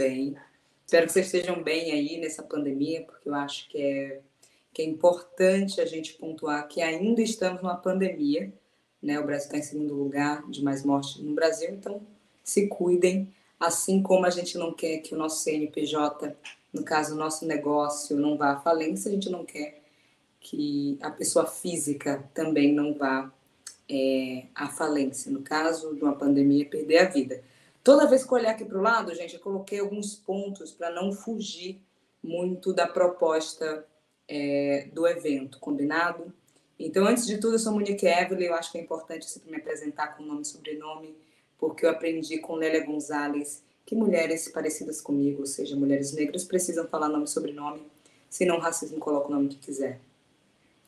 Bem? Espero que vocês estejam bem aí nessa pandemia, porque eu acho que é, que é importante a gente pontuar que ainda estamos numa pandemia, né? O Brasil está em segundo lugar de mais mortes no Brasil, então se cuidem, assim como a gente não quer que o nosso CNPJ, no caso o nosso negócio, não vá à falência, a gente não quer que a pessoa física também não vá é, à falência, no caso de uma pandemia, perder a vida. Toda vez que eu olhar aqui para o lado, gente, eu coloquei alguns pontos para não fugir muito da proposta é, do evento, combinado? Então, antes de tudo, eu sou Monique Evelyn, eu acho que é importante sempre me apresentar com nome e sobrenome, porque eu aprendi com Lélia Gonzalez que mulheres parecidas comigo, ou seja, mulheres negras, precisam falar nome e sobrenome, senão o racismo coloca o nome que quiser.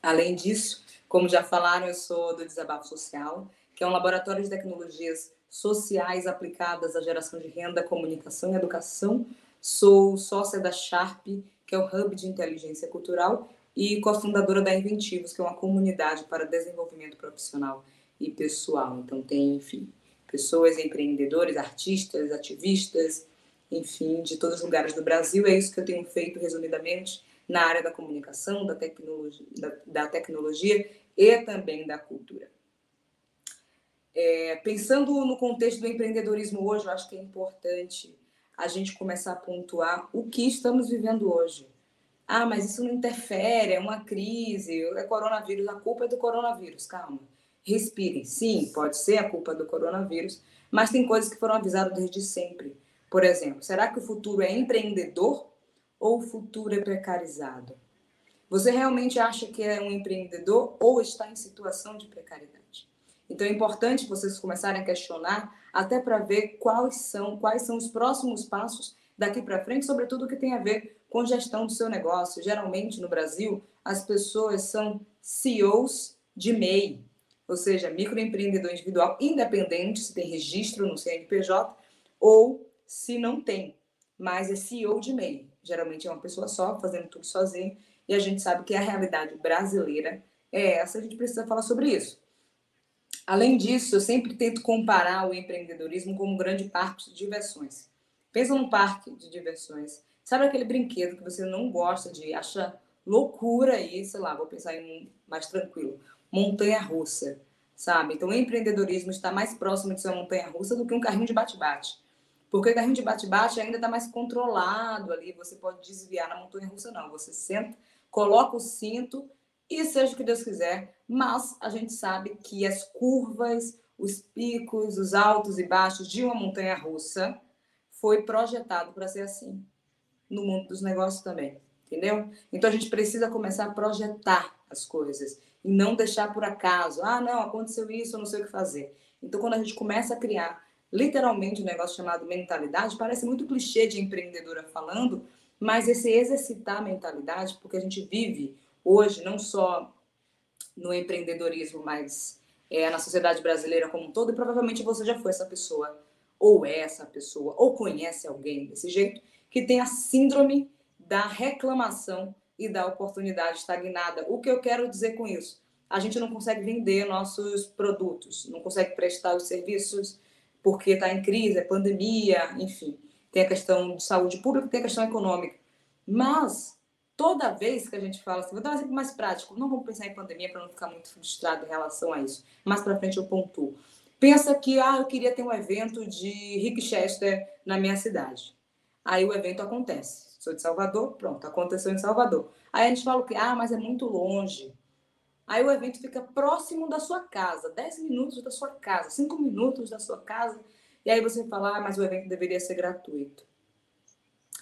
Além disso, como já falaram, eu sou do Desabafo Social, que é um laboratório de tecnologias sociais aplicadas à geração de renda, comunicação e educação. Sou sócia da Sharp, que é o Hub de Inteligência Cultural, e cofundadora da Inventivos, que é uma comunidade para desenvolvimento profissional e pessoal. Então, tem, enfim, pessoas, empreendedores, artistas, ativistas, enfim, de todos os lugares do Brasil. É isso que eu tenho feito, resumidamente, na área da comunicação, da tecnologia, da, da tecnologia e também da cultura. É, pensando no contexto do empreendedorismo hoje, eu acho que é importante a gente começar a pontuar o que estamos vivendo hoje. Ah, mas isso não interfere, é uma crise, é coronavírus, a culpa é do coronavírus. Calma, respirem. Sim, pode ser a culpa do coronavírus, mas tem coisas que foram avisadas desde sempre. Por exemplo, será que o futuro é empreendedor ou o futuro é precarizado? Você realmente acha que é um empreendedor ou está em situação de precariedade? Então é importante vocês começarem a questionar até para ver quais são, quais são os próximos passos daqui para frente, sobretudo o que tem a ver com gestão do seu negócio. Geralmente no Brasil, as pessoas são CEOs de MEI, ou seja, microempreendedor individual independente, se tem registro no CNPJ ou se não tem, mas é CEO de MEI. Geralmente é uma pessoa só, fazendo tudo sozinho, e a gente sabe que a realidade brasileira é essa, a gente precisa falar sobre isso. Além disso, eu sempre tento comparar o empreendedorismo com um grande parque de diversões. Pensa num parque de diversões. Sabe aquele brinquedo que você não gosta de, acha loucura e, sei lá, vou pensar em um mais tranquilo, montanha-russa, sabe? Então, o empreendedorismo está mais próximo de ser uma montanha-russa do que um carrinho de bate-bate. Porque o carrinho de bate-bate ainda está mais controlado ali, você pode desviar na montanha-russa, não. Você senta, coloca o cinto e seja o que Deus quiser, mas a gente sabe que as curvas, os picos, os altos e baixos de uma montanha russa foi projetado para ser assim no mundo dos negócios também, entendeu? Então a gente precisa começar a projetar as coisas e não deixar por acaso, ah, não, aconteceu isso, eu não sei o que fazer. Então quando a gente começa a criar literalmente um negócio chamado mentalidade, parece muito clichê de empreendedora falando, mas esse exercitar a mentalidade, porque a gente vive hoje, não só no empreendedorismo, mas é, na sociedade brasileira como um todo, e provavelmente você já foi essa pessoa, ou é essa pessoa, ou conhece alguém desse jeito, que tem a síndrome da reclamação e da oportunidade estagnada. O que eu quero dizer com isso? A gente não consegue vender nossos produtos, não consegue prestar os serviços porque está em crise, é pandemia, enfim. Tem a questão de saúde pública, tem a questão econômica. Mas toda vez que a gente fala assim, vou dar um exemplo mais prático, não vamos pensar em pandemia para não ficar muito frustrado em relação a isso. Mais para frente eu pontuo. Pensa que ah, eu queria ter um evento de Rick Chester na minha cidade. Aí o evento acontece. Sou de Salvador, pronto, aconteceu em Salvador. Aí a gente fala que ah, mas é muito longe. Aí o evento fica próximo da sua casa, 10 minutos da sua casa, 5 minutos da sua casa. E aí você fala, ah, mas o evento deveria ser gratuito.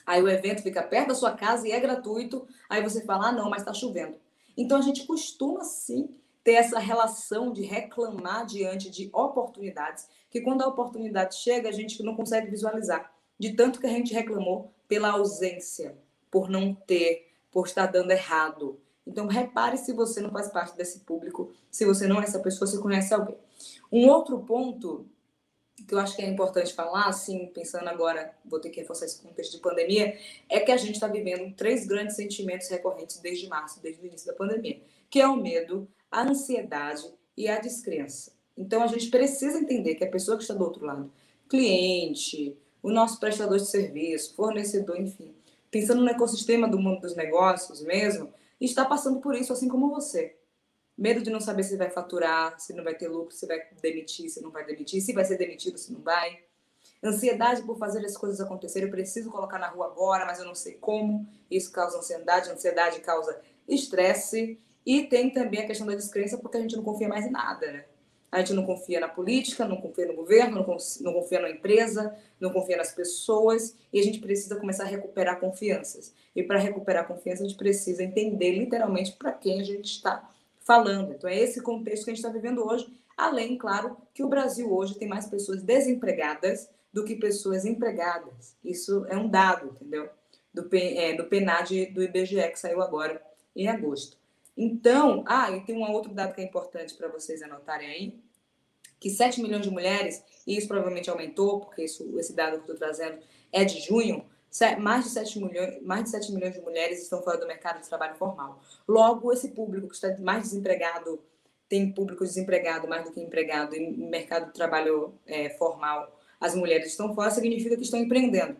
Aí o evento fica perto da sua casa e é gratuito. Aí você fala, ah, não, mas está chovendo. Então a gente costuma sim ter essa relação de reclamar diante de oportunidades, que quando a oportunidade chega, a gente não consegue visualizar. De tanto que a gente reclamou pela ausência, por não ter, por estar dando errado. Então repare se você não faz parte desse público, se você não é essa pessoa, se conhece alguém. Um outro ponto que eu acho que é importante falar, assim, pensando agora, vou ter que reforçar esse contexto de pandemia, é que a gente está vivendo três grandes sentimentos recorrentes desde março, desde o início da pandemia, que é o medo, a ansiedade e a descrença. Então, a gente precisa entender que a pessoa que está do outro lado, cliente, o nosso prestador de serviço, fornecedor, enfim, pensando no ecossistema do mundo dos negócios mesmo, está passando por isso, assim como você. Medo de não saber se vai faturar, se não vai ter lucro, se vai demitir, se não vai demitir, se vai ser demitido, se não vai. Ansiedade por fazer as coisas acontecerem, eu preciso colocar na rua agora, mas eu não sei como. Isso causa ansiedade, ansiedade causa estresse. E tem também a questão da descrença, porque a gente não confia mais em nada, né? A gente não confia na política, não confia no governo, não confia na empresa, não confia nas pessoas e a gente precisa começar a recuperar confianças. E para recuperar confiança, a gente precisa entender literalmente para quem a gente está falando. Então, é esse contexto que a gente está vivendo hoje. Além, claro, que o Brasil hoje tem mais pessoas desempregadas do que pessoas empregadas. Isso é um dado, entendeu? Do, é, do PNAD do IBGE que saiu agora em agosto. Então, ah, e tem um outro dado que é importante para vocês anotarem aí, que 7 milhões de mulheres, e isso provavelmente aumentou, porque isso, esse dado que estou trazendo é de junho, mais de, 7 milhões, mais de 7 milhões de mulheres estão fora do mercado de trabalho formal. Logo, esse público que está mais desempregado, tem público desempregado mais do que empregado em mercado de trabalho é, formal, as mulheres estão fora, significa que estão empreendendo.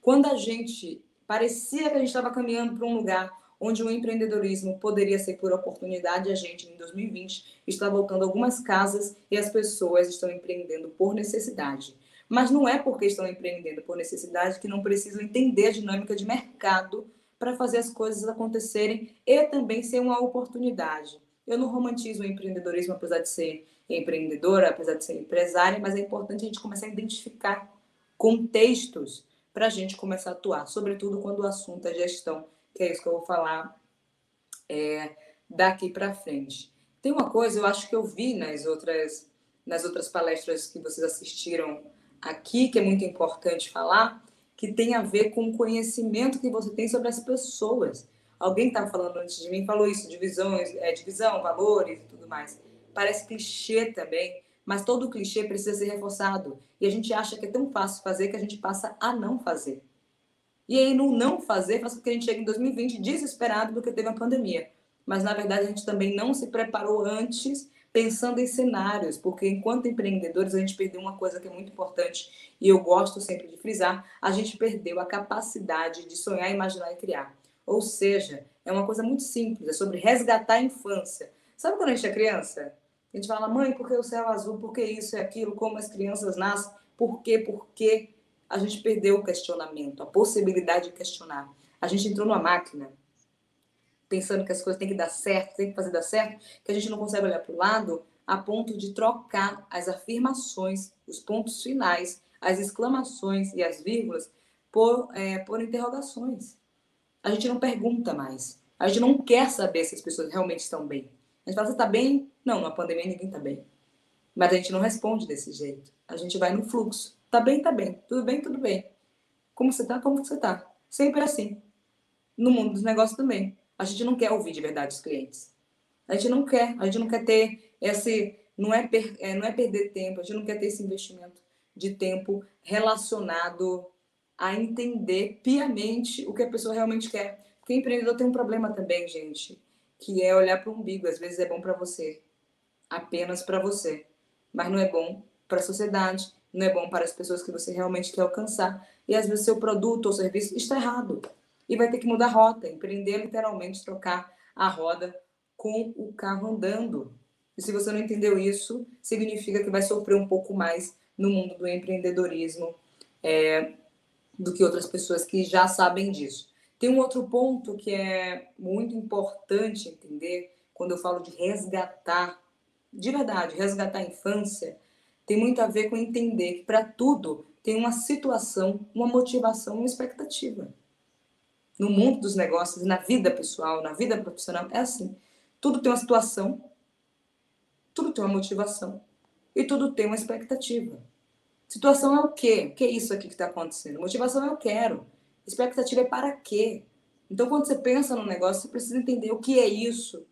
Quando a gente parecia que a gente estava caminhando para um lugar onde o empreendedorismo poderia ser por oportunidade, a gente, em 2020, está voltando algumas casas e as pessoas estão empreendendo por necessidade. Mas não é porque estão empreendendo por necessidade que não precisam entender a dinâmica de mercado para fazer as coisas acontecerem e também ser uma oportunidade. Eu não romantizo o empreendedorismo, apesar de ser empreendedora, apesar de ser empresária, mas é importante a gente começar a identificar contextos para a gente começar a atuar, sobretudo quando o assunto é gestão que é isso que eu vou falar é, daqui para frente. Tem uma coisa, eu acho que eu vi nas outras, nas outras palestras que vocês assistiram aqui, que é muito importante falar, que tem a ver com o conhecimento que você tem sobre as pessoas. Alguém estava falando antes de mim, falou isso, divisões, é, divisão, valores e tudo mais. Parece clichê também, mas todo clichê precisa ser reforçado. E a gente acha que é tão fácil fazer que a gente passa a não fazer. E aí, no não fazer, faz com que a gente chegue em 2020 desesperado porque teve a pandemia. Mas, na verdade, a gente também não se preparou antes pensando em cenários, porque enquanto empreendedores a gente perdeu uma coisa que é muito importante e eu gosto sempre de frisar, a gente perdeu a capacidade de sonhar, imaginar e criar. Ou seja, é uma coisa muito simples, é sobre resgatar a infância. Sabe quando a gente é criança? A gente fala, mãe, por que o céu azul? Por que isso e aquilo? Como as crianças nascem? Por quê? Por quê? a gente perdeu o questionamento, a possibilidade de questionar. A gente entrou numa máquina pensando que as coisas têm que dar certo, tem que fazer dar certo, que a gente não consegue olhar para o lado a ponto de trocar as afirmações, os pontos finais, as exclamações e as vírgulas por, é, por interrogações. A gente não pergunta mais. A gente não quer saber se as pessoas realmente estão bem. A gente fala, você está bem? Não, na pandemia ninguém está bem. Mas a gente não responde desse jeito. A gente vai no fluxo. Tá bem, tá bem. Tudo bem, tudo bem. Como você tá? Como você tá? Sempre assim. No mundo dos negócios também. A gente não quer ouvir de verdade os clientes. A gente não quer. A gente não quer ter esse. Não é, per, é, não é perder tempo. A gente não quer ter esse investimento de tempo relacionado a entender piamente o que a pessoa realmente quer. Porque empreendedor tem um problema também, gente, que é olhar para o umbigo. Às vezes é bom para você, apenas para você, mas não é bom para a sociedade, não é bom para as pessoas que você realmente quer alcançar. E às vezes seu produto ou serviço está errado. E vai ter que mudar rota, empreender literalmente, trocar a roda com o carro andando. E se você não entendeu isso, significa que vai sofrer um pouco mais no mundo do empreendedorismo é, do que outras pessoas que já sabem disso. Tem um outro ponto que é muito importante entender quando eu falo de resgatar, de verdade, resgatar a infância, tem muito a ver com entender que para tudo tem uma situação, uma motivação, uma expectativa. No mundo dos negócios, na vida pessoal, na vida profissional, é assim. Tudo tem uma situação, tudo tem uma motivação e tudo tem uma expectativa. Situação é o quê? O que é isso aqui que está acontecendo? Motivação é eu quero. Expectativa é para quê? Então, quando você pensa no negócio, você precisa entender o que é isso.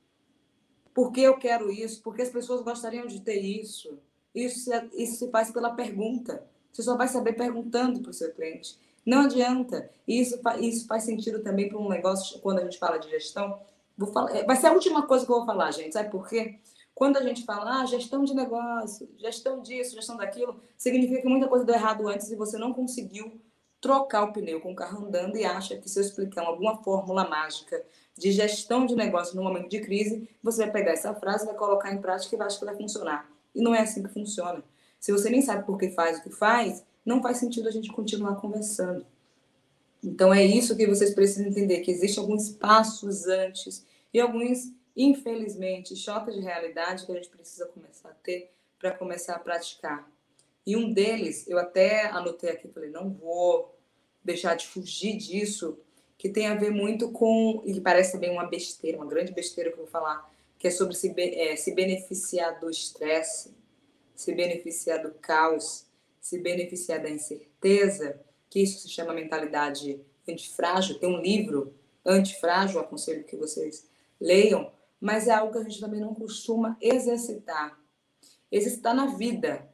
Por que eu quero isso? Por que as pessoas gostariam de ter isso? Isso, isso se faz pela pergunta. Você só vai saber perguntando para o seu cliente. Não adianta. Isso, isso faz sentido também para um negócio, quando a gente fala de gestão. Vou falar, é, vai ser a última coisa que eu vou falar, gente. Sabe por quê? Quando a gente fala, ah, gestão de negócio, gestão disso, gestão daquilo, significa que muita coisa deu errado antes e você não conseguiu trocar o pneu com o carro andando e acha que se eu explicar alguma fórmula mágica de gestão de negócio no momento de crise, você vai pegar essa frase, vai colocar em prática e vai achar que vai funcionar. E não é assim que funciona. Se você nem sabe por que faz o que faz, não faz sentido a gente continuar conversando. Então é isso que vocês precisam entender, que existem alguns passos antes e alguns, infelizmente, choques de realidade que a gente precisa começar a ter para começar a praticar. E um deles, eu até anotei aqui, falei, não vou deixar de fugir disso, que tem a ver muito com, e parece bem uma besteira, uma grande besteira que eu vou falar, que é sobre se, é, se beneficiar do estresse, se beneficiar do caos, se beneficiar da incerteza, que isso se chama mentalidade antifrágil. Tem um livro, Antifrágil, aconselho que vocês leiam, mas é algo que a gente também não costuma exercitar. Exercitar na vida.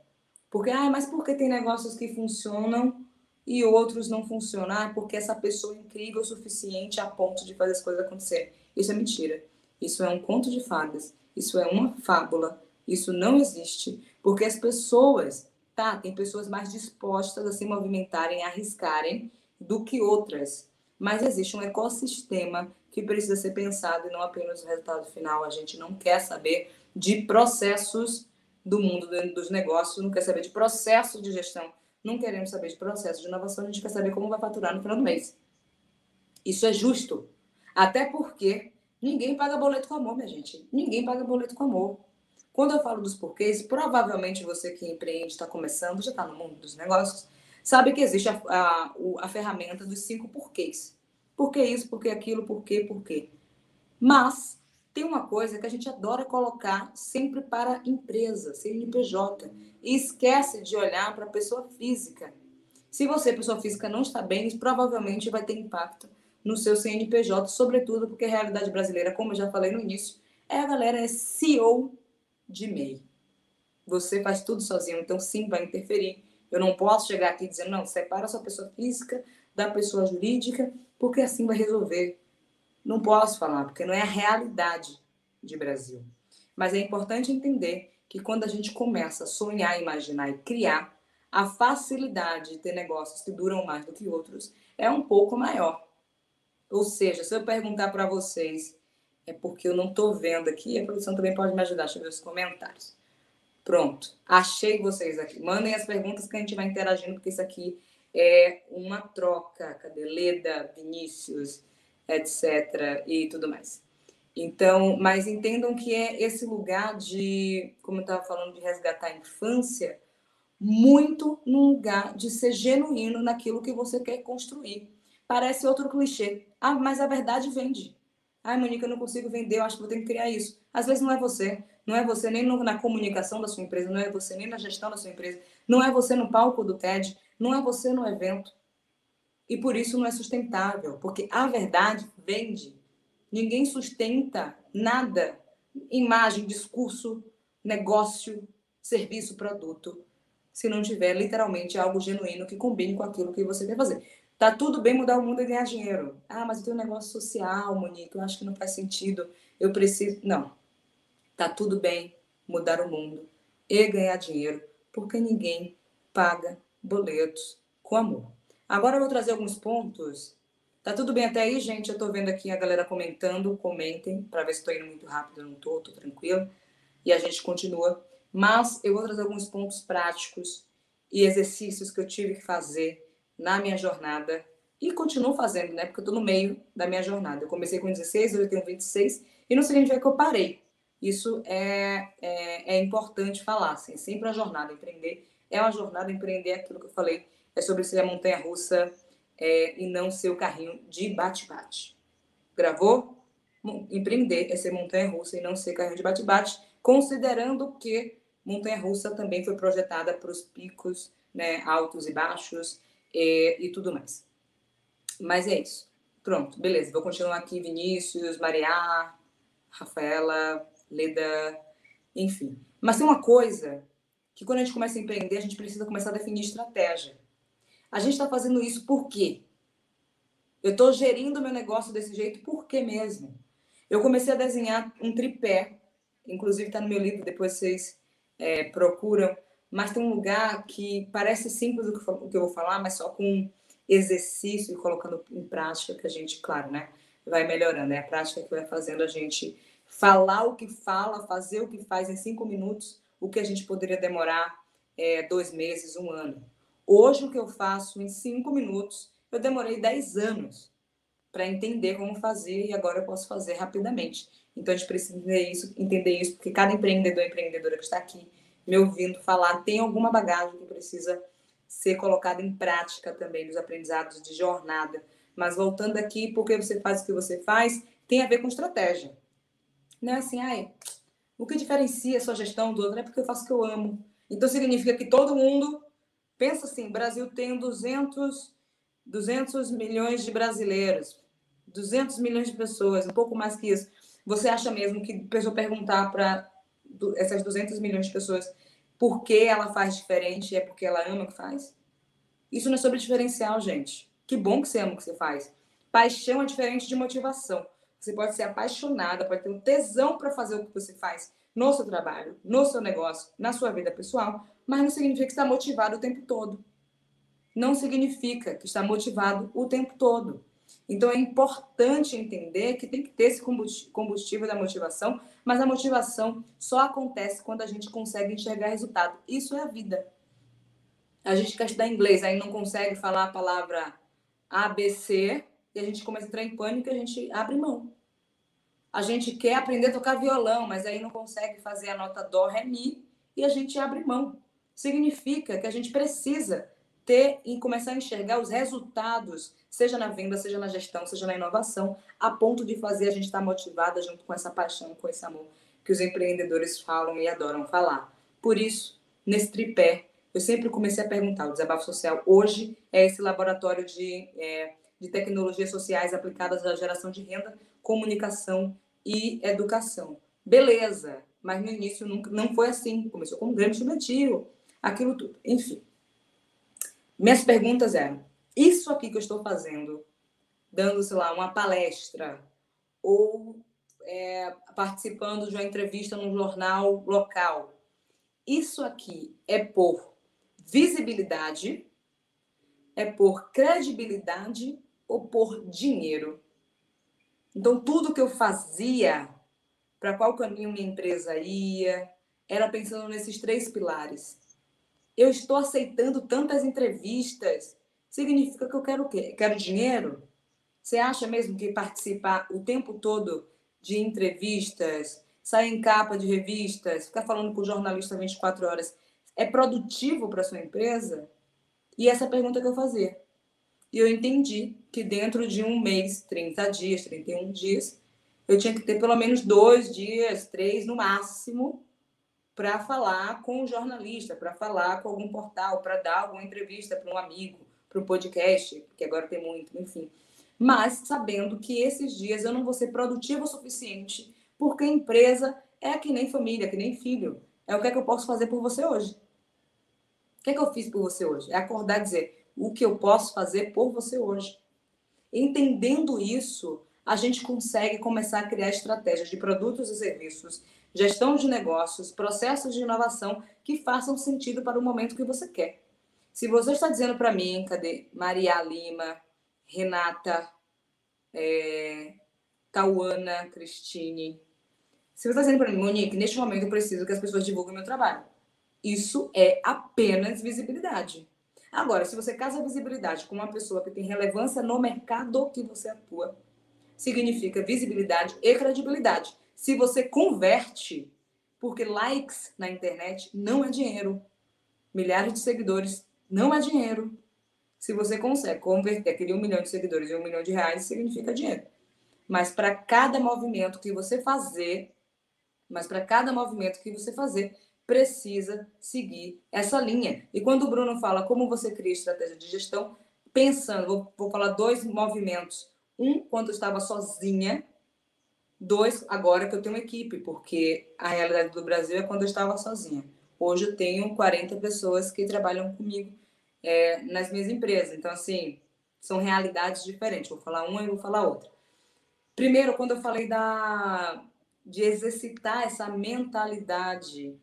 Porque, ah, mas por que tem negócios que funcionam e outros não funcionam? Ah, porque essa pessoa é incrível o suficiente a ponto de fazer as coisas acontecerem. Isso é mentira. Isso é um conto de fadas. Isso é uma fábula. Isso não existe. Porque as pessoas, tá? Tem pessoas mais dispostas a se movimentarem, a arriscarem do que outras. Mas existe um ecossistema que precisa ser pensado e não apenas o resultado final. A gente não quer saber de processos do mundo dos negócios, não quer saber de processo de gestão, não queremos saber de processo de inovação, a gente quer saber como vai faturar no final do mês. Isso é justo. Até porque ninguém paga boleto com amor, minha gente. Ninguém paga boleto com amor. Quando eu falo dos porquês, provavelmente você que empreende, está começando, já está no mundo dos negócios, sabe que existe a, a, a ferramenta dos cinco porquês. Por que isso, por que aquilo, por quê, por quê. Mas tem uma coisa que a gente adora colocar sempre para empresa, CNPJ, e esquece de olhar para a pessoa física. Se você, pessoa física, não está bem, provavelmente vai ter impacto no seu CNPJ, sobretudo porque a realidade brasileira, como eu já falei no início, é a galera é CEO de MEI. Você faz tudo sozinho, então sim, vai interferir. Eu não posso chegar aqui dizendo, não, separa a sua pessoa física da pessoa jurídica, porque assim vai resolver. Não posso falar, porque não é a realidade de Brasil. Mas é importante entender que quando a gente começa a sonhar, imaginar e criar, a facilidade de ter negócios que duram mais do que outros é um pouco maior. Ou seja, se eu perguntar para vocês é porque eu não estou vendo aqui. A produção também pode me ajudar. Deixa eu ver os comentários. Pronto. Achei vocês aqui. Mandem as perguntas que a gente vai interagindo, porque isso aqui é uma troca. Cadê Leda, Vinícius, etc. e tudo mais. Então, mas entendam que é esse lugar de, como eu estava falando, de resgatar a infância, muito num lugar de ser genuíno naquilo que você quer construir. Parece outro clichê. Ah, mas a verdade vende. Ai, Monique, eu não consigo vender, eu acho que vou ter que criar isso. Às vezes não é você. Não é você nem na comunicação da sua empresa, não é você nem na gestão da sua empresa, não é você no palco do TED, não é você no evento. E por isso não é sustentável, porque a verdade vende. Ninguém sustenta nada, imagem, discurso, negócio, serviço, produto, se não tiver literalmente algo genuíno que combine com aquilo que você quer fazer. Tá tudo bem mudar o mundo e ganhar dinheiro. Ah, mas eu tenho um negócio social, Monique, eu acho que não faz sentido. Eu preciso. Não. Tá tudo bem mudar o mundo e ganhar dinheiro, porque ninguém paga boletos com amor. Agora eu vou trazer alguns pontos. Tá tudo bem até aí, gente? Eu tô vendo aqui a galera comentando. Comentem para ver se estou indo muito rápido. Eu não tô, tô tranquilo. E a gente continua. Mas eu vou trazer alguns pontos práticos e exercícios que eu tive que fazer na minha jornada e continuo fazendo, né? Porque eu estou no meio da minha jornada. Eu comecei com 16, hoje eu tenho 26 e não onde é que eu parei. Isso é, é, é importante falar, assim, sempre a jornada. Empreender é uma jornada, empreender é aquilo que eu falei, é sobre ser a montanha-russa é, e não ser o carrinho de bate-bate. Gravou? Empreender é ser montanha-russa e não ser carrinho de bate-bate, considerando que montanha-russa também foi projetada para os picos né, altos e baixos, e, e tudo mais. Mas é isso. Pronto, beleza. Vou continuar aqui, Vinícius, Maria, Rafaela, Leda, enfim. Mas tem uma coisa que quando a gente começa a empreender, a gente precisa começar a definir estratégia. A gente está fazendo isso por quê? Eu estou gerindo meu negócio desse jeito por quê mesmo? Eu comecei a desenhar um tripé inclusive está no meu livro, depois vocês é, procuram, mas tem um lugar que parece simples o que, eu vou falar, mas só com exercício e colocando em prática que a gente, claro, né, vai melhorando. É a prática que vai fazendo a gente falar o que fala, fazer o que faz em cinco minutos, o que a gente poderia demorar é, dois meses, um ano. Hoje, o que eu faço em cinco minutos, eu demorei dez anos para entender como fazer e agora eu posso fazer rapidamente. Então, a gente precisa entender isso, entender isso porque cada empreendedor e empreendedora que está aqui me ouvindo falar tem alguma bagagem que precisa ser colocada em prática também nos aprendizados de jornada. Mas voltando aqui, porque você faz o que você faz, tem a ver com estratégia. Não é assim, ai, o que diferencia a sua gestão do outro é porque eu faço o que eu amo. Então significa que todo mundo pensa assim, Brasil tem 200 200 milhões de brasileiros, 200 milhões de pessoas, um pouco mais que isso. Você acha mesmo que pessoa perguntar para essas 200 milhões de pessoas por que ela faz diferente é porque ela ama o que faz? Isso não é sobre diferencial, gente. Que bom que você ama o que você faz. Paixão é diferente de motivação. Você pode ser apaixonada, pode ter um tesão para fazer o que você faz no seu trabalho, no seu negócio, na sua vida pessoal, mas não significa que está motivado o tempo todo. Não significa que está motivado o tempo todo. Então é importante entender que tem que ter esse combustível da motivação, mas a motivação só acontece quando a gente consegue enxergar resultado. Isso é a vida. A gente quer estudar inglês, aí não consegue falar a palavra ABC, e a gente começa a entrar em pânico e a gente abre mão. A gente quer aprender a tocar violão, mas aí não consegue fazer a nota dó, ré, mi, e a gente abre mão. Significa que a gente precisa ter e começar a enxergar os resultados, seja na venda, seja na gestão, seja na inovação, a ponto de fazer a gente estar motivada junto com essa paixão, com esse amor que os empreendedores falam e adoram falar. Por isso, nesse tripé, eu sempre comecei a perguntar: o desabafo social hoje é esse laboratório de é, de tecnologias sociais aplicadas à geração de renda, comunicação e educação. Beleza, mas no início nunca, não foi assim. Começou com um grande estudantil, aquilo tudo. Enfim. Minhas perguntas eram: isso aqui que eu estou fazendo, dando, sei lá, uma palestra ou é, participando de uma entrevista num jornal local, isso aqui é por visibilidade, é por credibilidade ou por dinheiro. Então, tudo que eu fazia, para qual caminho minha empresa ia, era pensando nesses três pilares. Eu estou aceitando tantas entrevistas, significa que eu quero o quê? Quero dinheiro? Você acha mesmo que participar o tempo todo de entrevistas, sair em capa de revistas, ficar falando com o jornalista 24 horas, é produtivo para sua empresa? E essa é a pergunta que eu fazia. E eu entendi que dentro de um mês, 30 dias, 31 dias, eu tinha que ter pelo menos dois dias, três no máximo, para falar com um jornalista, para falar com algum portal, para dar alguma entrevista para um amigo, para um podcast, que agora tem muito, enfim. Mas sabendo que esses dias eu não vou ser produtivo o suficiente, porque a empresa é que nem família, que nem filho. É o que é que eu posso fazer por você hoje. O que é que eu fiz por você hoje? É acordar e dizer: o que eu posso fazer por você hoje. Entendendo isso, a gente consegue começar a criar estratégias de produtos e serviços, gestão de negócios, processos de inovação que façam sentido para o momento que você quer. Se você está dizendo para mim, cadê Maria Lima, Renata, é, Tauana, Cristine, se você está dizendo para mim, Monique, neste momento eu preciso que as pessoas divulguem meu trabalho, isso é apenas visibilidade. Agora, se você casa a visibilidade com uma pessoa que tem relevância no mercado que você atua, significa visibilidade e credibilidade. Se você converte, porque likes na internet não é dinheiro, milhares de seguidores não é dinheiro. Se você consegue converter aquele um milhão de seguidores em um milhão de reais, significa dinheiro. Mas para cada movimento que você fazer, mas para cada movimento que você fazer, precisa seguir essa linha. E quando o Bruno fala como você cria estratégia de gestão, pensando, vou, vou falar dois movimentos. Um, quando eu estava sozinha. Dois, agora que eu tenho uma equipe, porque a realidade do Brasil é quando eu estava sozinha. Hoje eu tenho 40 pessoas que trabalham comigo é, nas minhas empresas. Então, assim, são realidades diferentes. Vou falar uma e vou falar outra. Primeiro, quando eu falei da, de exercitar essa mentalidade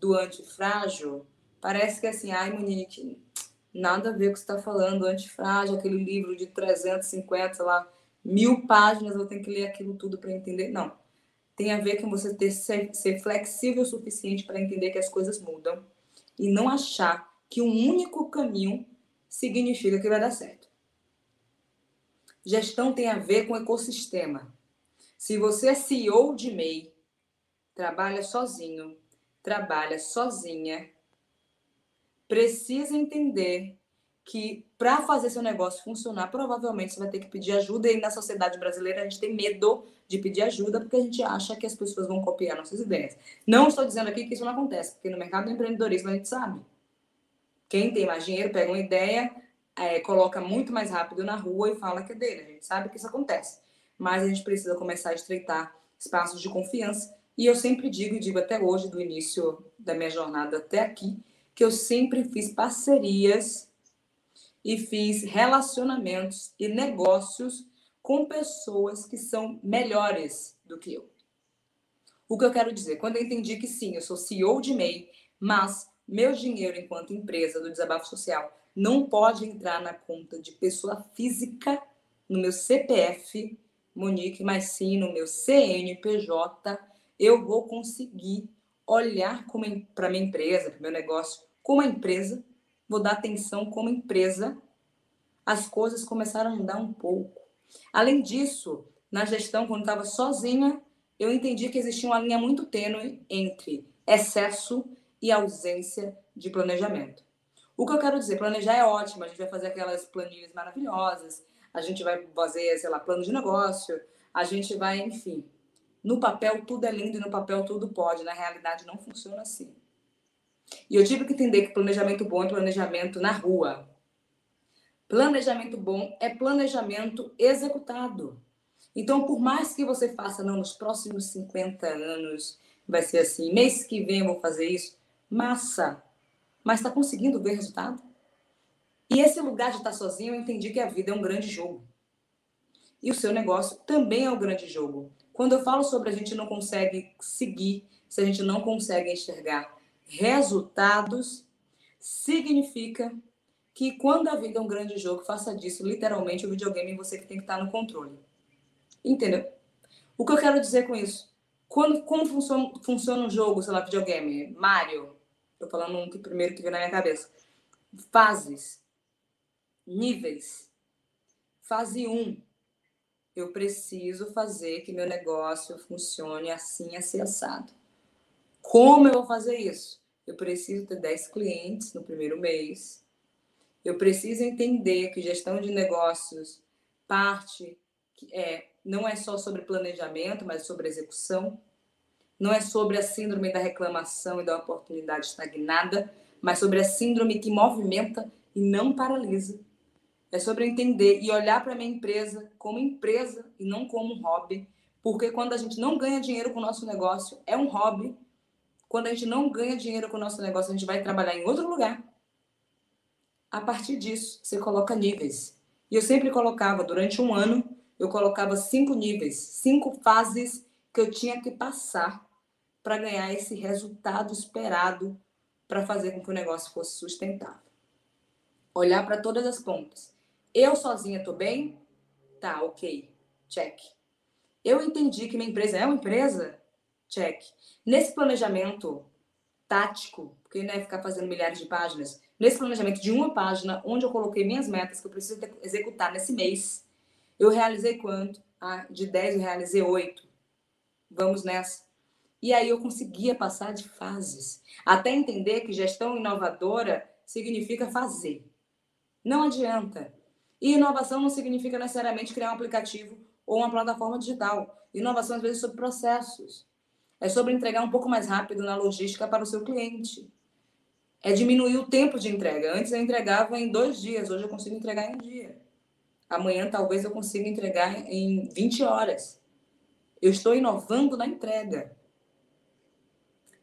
do antifrágil, parece que assim, ai, Monique, nada a ver com o que você está falando, antifrágil, aquele livro de 350, sei lá, mil páginas, eu tenho que ler aquilo tudo para entender. Não. Tem a ver com você ter ser, ser flexível o suficiente para entender que as coisas mudam e não achar que um único caminho significa que vai dar certo. Gestão tem a ver com ecossistema. Se você é CEO de MEI, trabalha sozinho, trabalha sozinha, precisa entender que para fazer seu negócio funcionar, provavelmente você vai ter que pedir ajuda. E na sociedade brasileira a gente tem medo de pedir ajuda porque a gente acha que as pessoas vão copiar nossas ideias. Não estou dizendo aqui que isso não acontece, porque no mercado do empreendedorismo a gente sabe. Quem tem mais dinheiro pega uma ideia, é, coloca muito mais rápido na rua e fala que é dele. A gente sabe que isso acontece mas a gente precisa começar a estreitar espaços de confiança. E eu sempre digo, e digo até hoje, do início da minha jornada até aqui, que eu sempre fiz parcerias e fiz relacionamentos e negócios com pessoas que são melhores do que eu. O que eu quero dizer? Quando eu entendi que sim, eu sou CEO de MEI, mas meu dinheiro enquanto empresa do desabafo social não pode entrar na conta de pessoa física no meu CPF Monique, mas sim no meu CNPJ, eu vou conseguir olhar para minha empresa, para meu negócio, como empresa, vou dar atenção como empresa. As coisas começaram a mudar um pouco. Além disso, na gestão, quando estava sozinha, eu entendi que existia uma linha muito tênue entre excesso e ausência de planejamento. O que eu quero dizer, planejar é ótimo, a gente vai fazer aquelas planilhas maravilhosas, a gente vai fazer, sei lá, plano de negócio, a gente vai, enfim. No papel tudo é lindo e no papel tudo pode, na realidade não funciona assim. E eu tive que entender que planejamento bom é planejamento na rua. Planejamento bom é planejamento executado. Então, por mais que você faça, não, nos próximos 50 anos vai ser assim, mês que vem eu vou fazer isso, massa. Mas está conseguindo ver resultado? E esse lugar de estar sozinho, eu entendi que a vida é um grande jogo. E o seu negócio também é um grande jogo. Quando eu falo sobre a gente não consegue seguir, se a gente não consegue enxergar resultados, significa que quando a vida é um grande jogo, faça disso literalmente o videogame você que tem que estar no controle. Entendeu? O que eu quero dizer com isso? Quando, como funciona, funciona um jogo, sei lá, videogame? Mario. Tô falando um que primeiro que veio na minha cabeça. Fases níveis. Fase 1. Um, eu preciso fazer que meu negócio funcione assim, assim, assado. Como eu vou fazer isso? Eu preciso ter 10 clientes no primeiro mês. Eu preciso entender que gestão de negócios parte é, não é só sobre planejamento, mas sobre execução. Não é sobre a síndrome da reclamação e da oportunidade estagnada, mas sobre a síndrome que movimenta e não paralisa. É sobre entender e olhar para a minha empresa como empresa e não como um hobby. Porque quando a gente não ganha dinheiro com o nosso negócio, é um hobby. Quando a gente não ganha dinheiro com o nosso negócio, a gente vai trabalhar em outro lugar. A partir disso, você coloca níveis. E eu sempre colocava, durante um ano, eu colocava cinco níveis, cinco fases que eu tinha que passar para ganhar esse resultado esperado para fazer com que o negócio fosse sustentável. Olhar para todas as pontas. Eu sozinha tô bem? Tá, ok. Check. Eu entendi que minha empresa é uma empresa? Check. Nesse planejamento tático, porque não é ficar fazendo milhares de páginas, nesse planejamento de uma página, onde eu coloquei minhas metas que eu preciso executar nesse mês, eu realizei quanto? Ah, de 10 eu realizei 8. Vamos nessa. E aí eu conseguia passar de fases, até entender que gestão inovadora significa fazer. Não adianta e inovação não significa necessariamente criar um aplicativo ou uma plataforma digital. Inovação, às vezes, sobre processos. É sobre entregar um pouco mais rápido na logística para o seu cliente. É diminuir o tempo de entrega. Antes eu entregava em dois dias, hoje eu consigo entregar em um dia. Amanhã talvez eu consiga entregar em 20 horas. Eu estou inovando na entrega.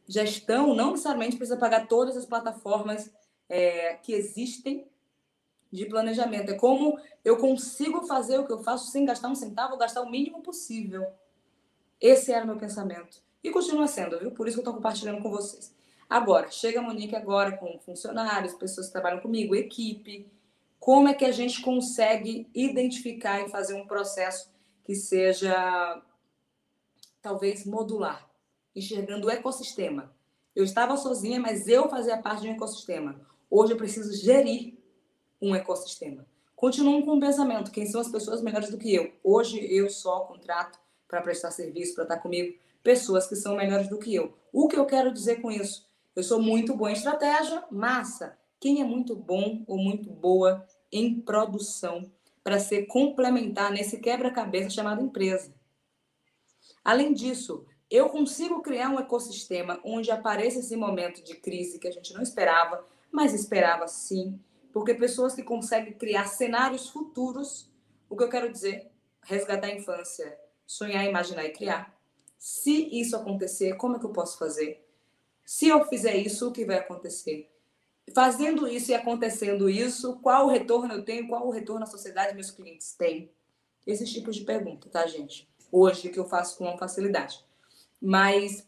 Gestão não necessariamente precisa pagar todas as plataformas é, que existem de planejamento. É como eu consigo fazer o que eu faço sem gastar um centavo, gastar o mínimo possível. Esse era o meu pensamento. E continua sendo, viu? Por isso que eu estou compartilhando com vocês. Agora, chega a Monique agora com funcionários, pessoas que trabalham comigo, equipe. Como é que a gente consegue identificar e fazer um processo que seja talvez modular, enxergando o ecossistema. Eu estava sozinha, mas eu fazia parte de um ecossistema. Hoje eu preciso gerir um ecossistema. Continuo com o pensamento: quem são as pessoas melhores do que eu? Hoje eu só contrato para prestar serviço, para estar comigo, pessoas que são melhores do que eu. O que eu quero dizer com isso? Eu sou muito boa em estratégia, massa. Quem é muito bom ou muito boa em produção para ser complementar nesse quebra-cabeça chamado empresa? Além disso, eu consigo criar um ecossistema onde apareça esse momento de crise que a gente não esperava, mas esperava sim, porque pessoas que conseguem criar cenários futuros, o que eu quero dizer, resgatar a infância, sonhar, imaginar e criar. Se isso acontecer, como é que eu posso fazer? Se eu fizer isso, o que vai acontecer? Fazendo isso e acontecendo isso, qual o retorno eu tenho? Qual o retorno a sociedade meus clientes têm? Esses tipos de pergunta, tá, gente? Hoje que eu faço com facilidade. Mas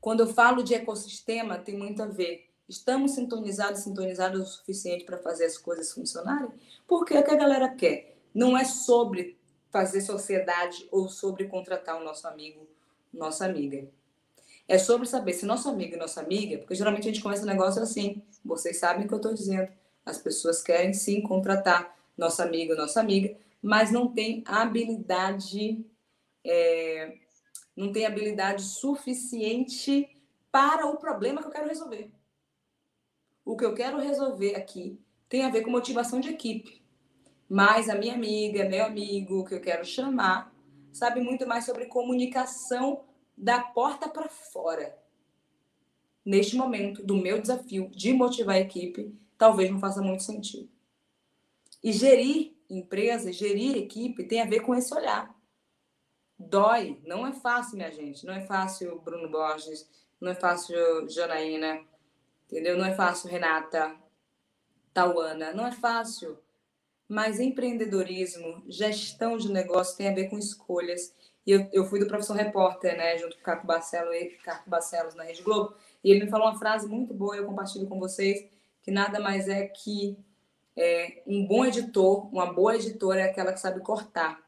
quando eu falo de ecossistema, tem muito a ver. Estamos sintonizados, sintonizados o suficiente para fazer as coisas funcionarem? Porque é o que a galera quer. Não é sobre fazer sociedade ou sobre contratar o nosso amigo, nossa amiga. É sobre saber se nosso amigo e nossa amiga, porque geralmente a gente começa o negócio assim, vocês sabem o que eu estou dizendo. As pessoas querem sim contratar nosso amigo, nossa amiga, mas não tem habilidade, é, não tem habilidade suficiente para o problema que eu quero resolver. O que eu quero resolver aqui tem a ver com motivação de equipe. Mas a minha amiga, meu amigo, que eu quero chamar, sabe muito mais sobre comunicação da porta para fora. Neste momento do meu desafio de motivar a equipe, talvez não faça muito sentido. E gerir empresa, gerir equipe tem a ver com esse olhar. Dói, não é fácil, minha gente. Não é fácil, Bruno Borges, não é fácil, Janaína, entendeu? Não é fácil, Renata, Tauana, não é fácil. Mas empreendedorismo, gestão de negócio tem a ver com escolhas e eu, eu fui do professor repórter, né, junto com o Caco Barcelos, Caco Barcelos na Rede Globo, e ele me falou uma frase muito boa, eu compartilho com vocês, que nada mais é que é, um bom editor, uma boa editora é aquela que sabe cortar.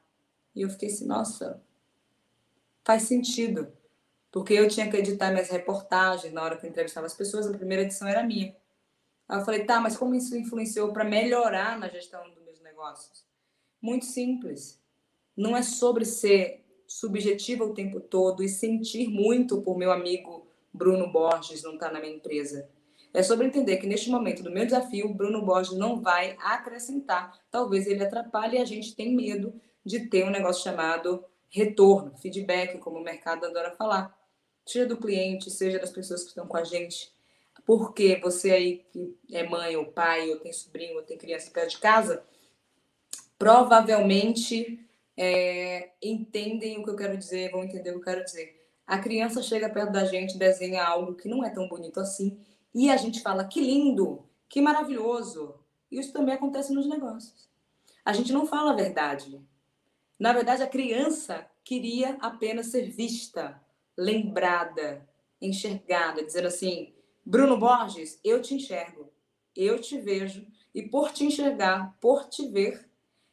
E eu fiquei assim, nossa, faz sentido. Porque eu tinha que editar minhas reportagens na hora que eu entrevistava as pessoas, a primeira edição era minha. Aí eu falei, tá, mas como isso influenciou para melhorar na gestão meus negócios? Muito simples. Não é sobre ser subjetiva o tempo todo e sentir muito por meu amigo Bruno Borges não estar tá na minha empresa. É sobre entender que neste momento do meu desafio, Bruno Borges não vai acrescentar. Talvez ele atrapalhe e a gente tem medo de ter um negócio chamado retorno, feedback, como o mercado adora falar. Seja do cliente, seja das pessoas que estão com a gente. Porque você aí que é mãe ou pai, ou tem sobrinho, ou tem criança perto de casa, provavelmente é, entendem o que eu quero dizer, vão entender o que eu quero dizer. A criança chega perto da gente, desenha algo que não é tão bonito assim, e a gente fala que lindo, que maravilhoso. Isso também acontece nos negócios. A gente não fala a verdade. Na verdade, a criança queria apenas ser vista, lembrada, enxergada, dizendo assim: Bruno Borges, eu te enxergo, eu te vejo, e por te enxergar, por te ver,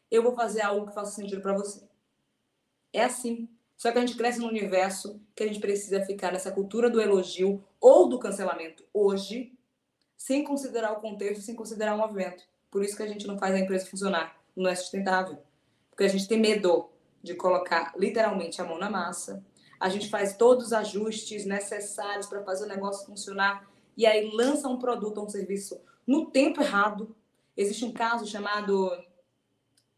eu vou fazer algo que faça sentido para você. É assim. Só que a gente cresce num universo que a gente precisa ficar nessa cultura do elogio ou do cancelamento hoje, sem considerar o contexto, sem considerar o movimento. Por isso que a gente não faz a empresa funcionar. Não é sustentável. Porque a gente tem medo de colocar literalmente a mão na massa. A gente faz todos os ajustes necessários para fazer o negócio funcionar e aí lança um produto ou um serviço no tempo errado. Existe um caso chamado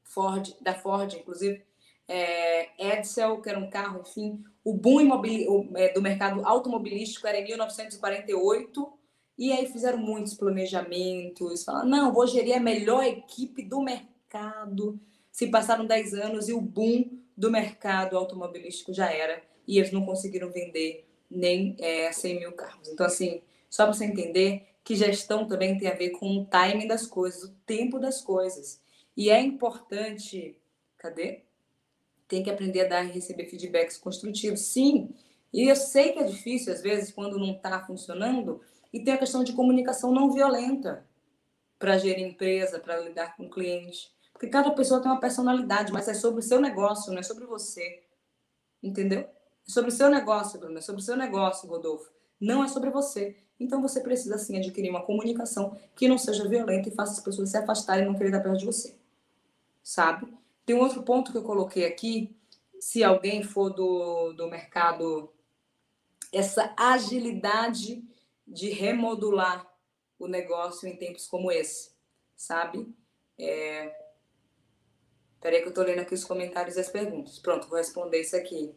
Ford, da Ford, inclusive, é, Edsel, que era um carro, enfim. O boom imobil, é, do mercado automobilístico era em 1948, e aí fizeram muitos planejamentos, falaram, não, vou gerir a melhor equipe do mercado. Se passaram 10 anos e o boom do mercado automobilístico já era, e eles não conseguiram vender nem é, 100 mil carros. Então, assim, só para você entender que gestão também tem a ver com o timing das coisas, o tempo das coisas. E é importante, cadê? tem que aprender a dar e receber feedbacks construtivos. Sim, e eu sei que é difícil, às vezes, quando não está funcionando, e tem a questão de comunicação não violenta para gerir empresa, para lidar com cliente. Porque cada pessoa tem uma personalidade, mas é sobre o seu negócio, não é sobre você. Entendeu? É sobre o seu negócio, Bruno, é sobre o seu negócio, Rodolfo. Não é sobre você. Então você precisa, sim, adquirir uma comunicação que não seja violenta e faça as pessoas se afastarem e não querer estar perto de você. Sabe? Tem um outro ponto que eu coloquei aqui. Se alguém for do, do mercado, essa agilidade de remodular o negócio em tempos como esse, sabe? É... Peraí que eu tô lendo aqui os comentários e as perguntas. Pronto, vou responder isso aqui.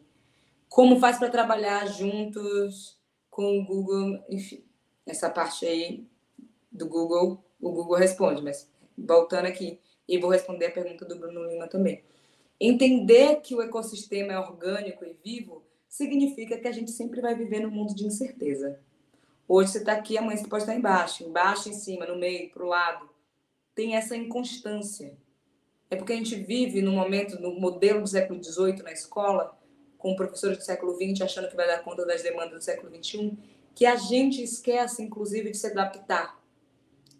Como faz para trabalhar juntos com o Google? Enfim, essa parte aí do Google, o Google responde, mas voltando aqui, e vou responder a pergunta do Bruno Lima também. Entender que o ecossistema é orgânico e vivo significa que a gente sempre vai viver num mundo de incerteza. Hoje você está aqui, amanhã você pode estar embaixo, embaixo, em cima, no meio, para o lado. Tem essa inconstância. É porque a gente vive no momento, no modelo do século XVIII na escola, com professores do século XX achando que vai dar conta das demandas do século XXI, que a gente esquece, inclusive, de se adaptar.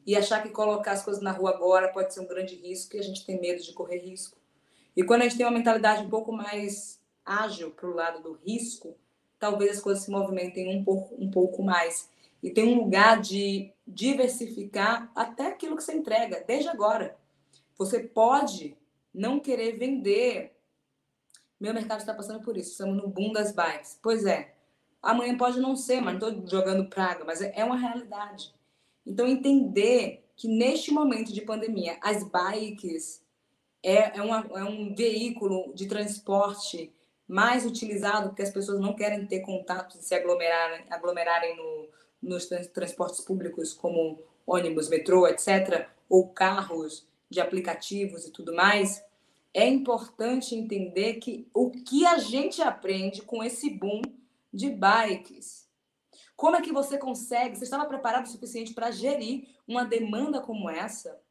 E achar que colocar as coisas na rua agora pode ser um grande risco e a gente tem medo de correr risco. E quando a gente tem uma mentalidade um pouco mais ágil para o lado do risco, talvez as coisas se movimentem um pouco, um pouco mais. E tem um lugar de diversificar até aquilo que você entrega, desde agora. Você pode não querer vender. Meu mercado está passando por isso. Estamos no boom das bikes. Pois é. Amanhã pode não ser, mas não estou jogando praga, mas é, é uma realidade. Então, entender que neste momento de pandemia, as bikes é, é, uma, é um veículo de transporte mais utilizado porque as pessoas não querem ter contato e se aglomerarem, aglomerarem no, nos transportes públicos, como ônibus, metrô, etc., ou carros de aplicativos e tudo mais, é importante entender que o que a gente aprende com esse boom de bikes. Como é que você consegue? Você estava preparado o suficiente para gerir uma demanda como essa?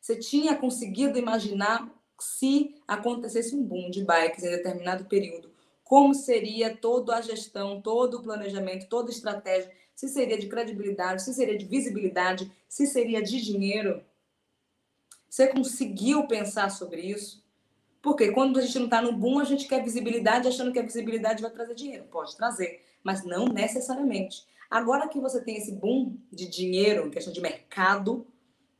Você tinha conseguido imaginar se acontecesse um boom de bikes em determinado período? como seria toda a gestão, todo o planejamento, toda a estratégia, se seria de credibilidade, se seria de visibilidade, se seria de dinheiro. Você conseguiu pensar sobre isso? Porque quando a gente não está no boom, a gente quer visibilidade, achando que a visibilidade vai trazer dinheiro. Pode trazer, mas não necessariamente. Agora que você tem esse boom de dinheiro, questão de mercado,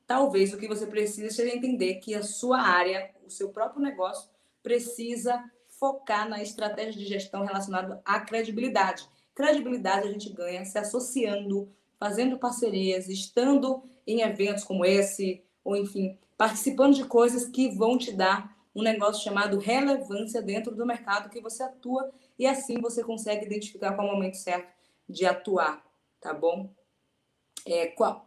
talvez o que você precisa seja entender que a sua área, o seu próprio negócio, precisa focar na estratégia de gestão relacionada à credibilidade. Credibilidade a gente ganha se associando, fazendo parcerias, estando em eventos como esse, ou enfim, participando de coisas que vão te dar um negócio chamado relevância dentro do mercado que você atua e assim você consegue identificar qual é o momento certo de atuar, tá bom? É, qual?